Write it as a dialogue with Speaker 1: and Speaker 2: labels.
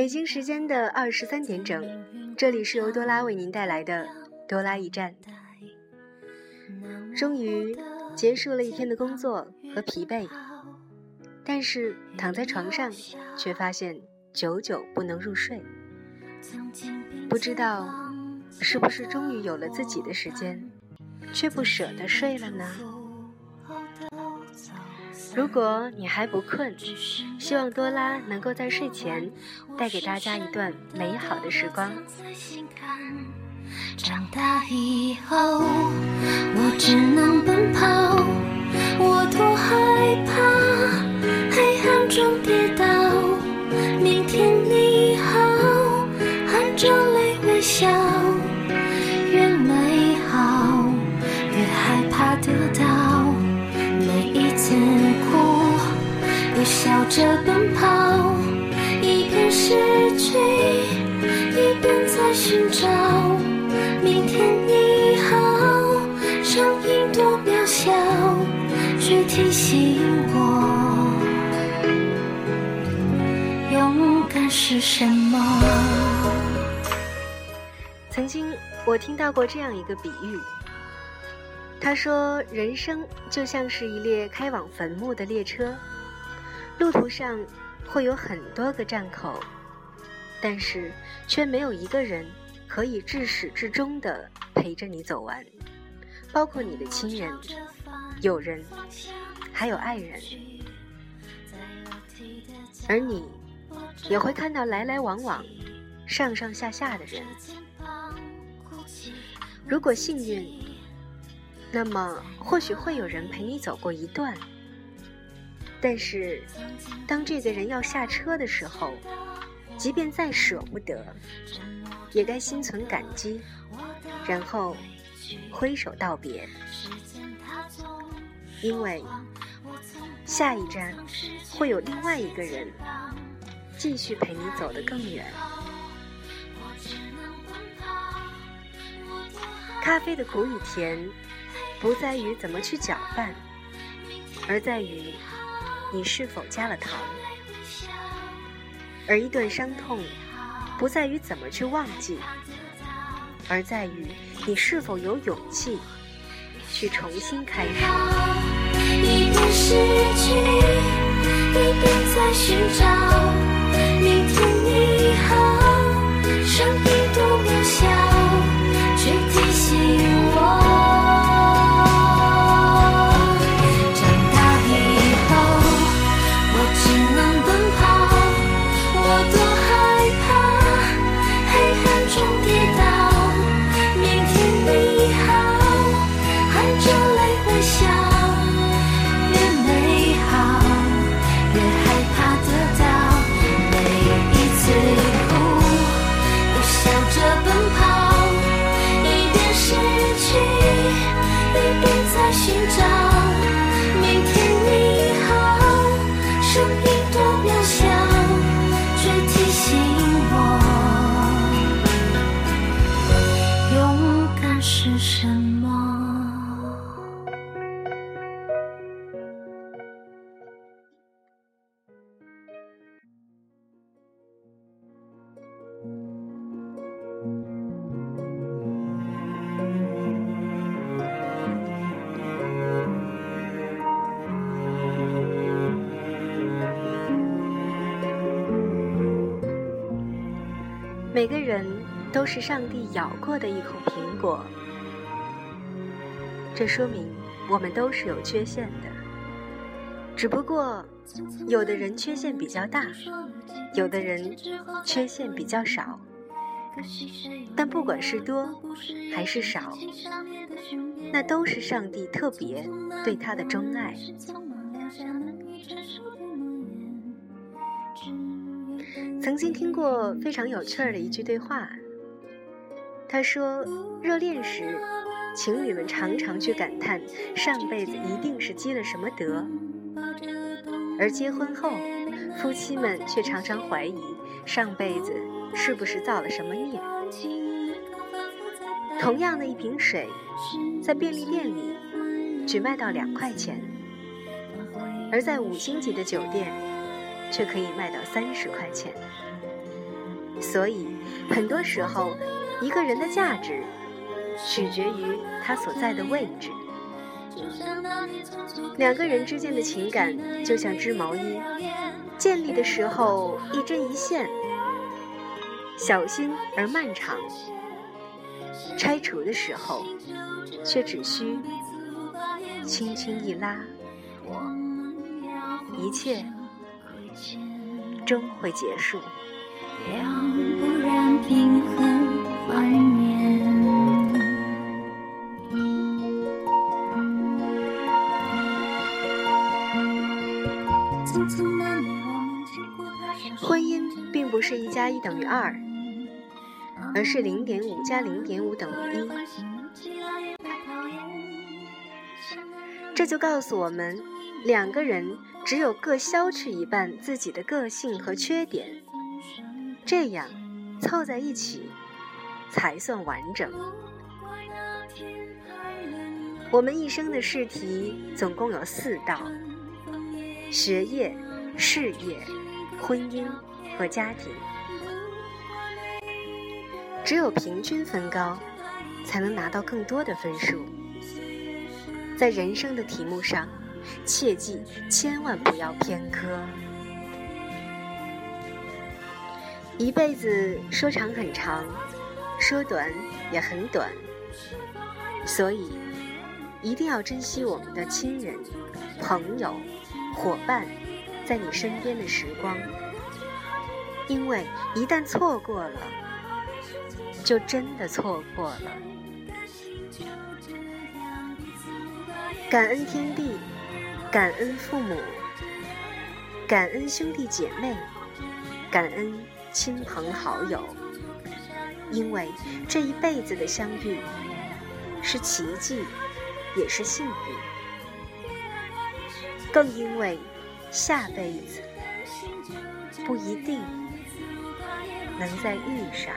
Speaker 1: 北京时间的二十三点整，这里是由多拉为您带来的多拉驿站。终于结束了一天的工作和疲惫，但是躺在床上却发现久久不能入睡。不知道是不是终于有了自己的时间，却不舍得睡了呢？如果你还不困，希望多拉能够在睡前带给大家一段美好的时光。
Speaker 2: 长大以后，我只能奔跑，着奔跑，一边失去，一边在寻找。明天你好，声音多渺小，却提醒我，勇敢是什么。
Speaker 1: 曾经我听到过这样一个比喻，他说：“人生就像是一列开往坟墓的列车，路途上会有很多个站口，但是却没有一个人。”可以至始至终的陪着你走完，包括你的亲人、友人，还有爱人，而你也会看到来来往往、上上下下的人。如果幸运，那么或许会有人陪你走过一段。但是，当这个人要下车的时候，即便再舍不得。也该心存感激，然后挥手道别，因为下一站会有另外一个人继续陪你走得更远。咖啡的苦与甜，不在于怎么去搅拌，而在于你是否加了糖，而一段伤痛。不在于怎么去忘记，而在于你是否有勇气去重新开始。
Speaker 2: 一边失去，一边在寻找。明天你好，声音多渺小，却提醒我。
Speaker 1: 每个人都是上帝咬过的一口苹果，这说明我们都是有缺陷的。只不过，有的人缺陷比较大，有的人缺陷比较少。但不管是多还是少，那都是上帝特别对他的钟爱。曾经听过非常有趣儿的一句对话，他说：“热恋时，情侣们常常去感叹上辈子一定是积了什么德；而结婚后，夫妻们却常常怀疑上辈子是不是造了什么孽。同样的一瓶水，在便利店里只卖到两块钱，而在五星级的酒店。”却可以卖到三十块钱。所以，很多时候，一个人的价值取决于他所在的位置。两个人之间的情感就像织毛衣，建立的时候一针一线，小心而漫长；拆除的时候，却只需轻轻一拉，一切终会结束。婚姻并不是一加一等于二，而是零点五加零点五等于一。这就告诉我们，两个人只有各消去一半自己的个性和缺点，这样凑在一起才算完整。我们一生的试题总共有四道：学业、事业、婚姻和家庭。只有平均分高，才能拿到更多的分数。在人生的题目上，切记千万不要偏科。一辈子说长很长，说短也很短，所以一定要珍惜我们的亲人、朋友、伙伴在你身边的时光，因为一旦错过了，就真的错过了。感恩天地，感恩父母，感恩兄弟姐妹，感恩亲朋好友，因为这一辈子的相遇是奇迹，也是幸运，更因为下辈子不一定能再遇上。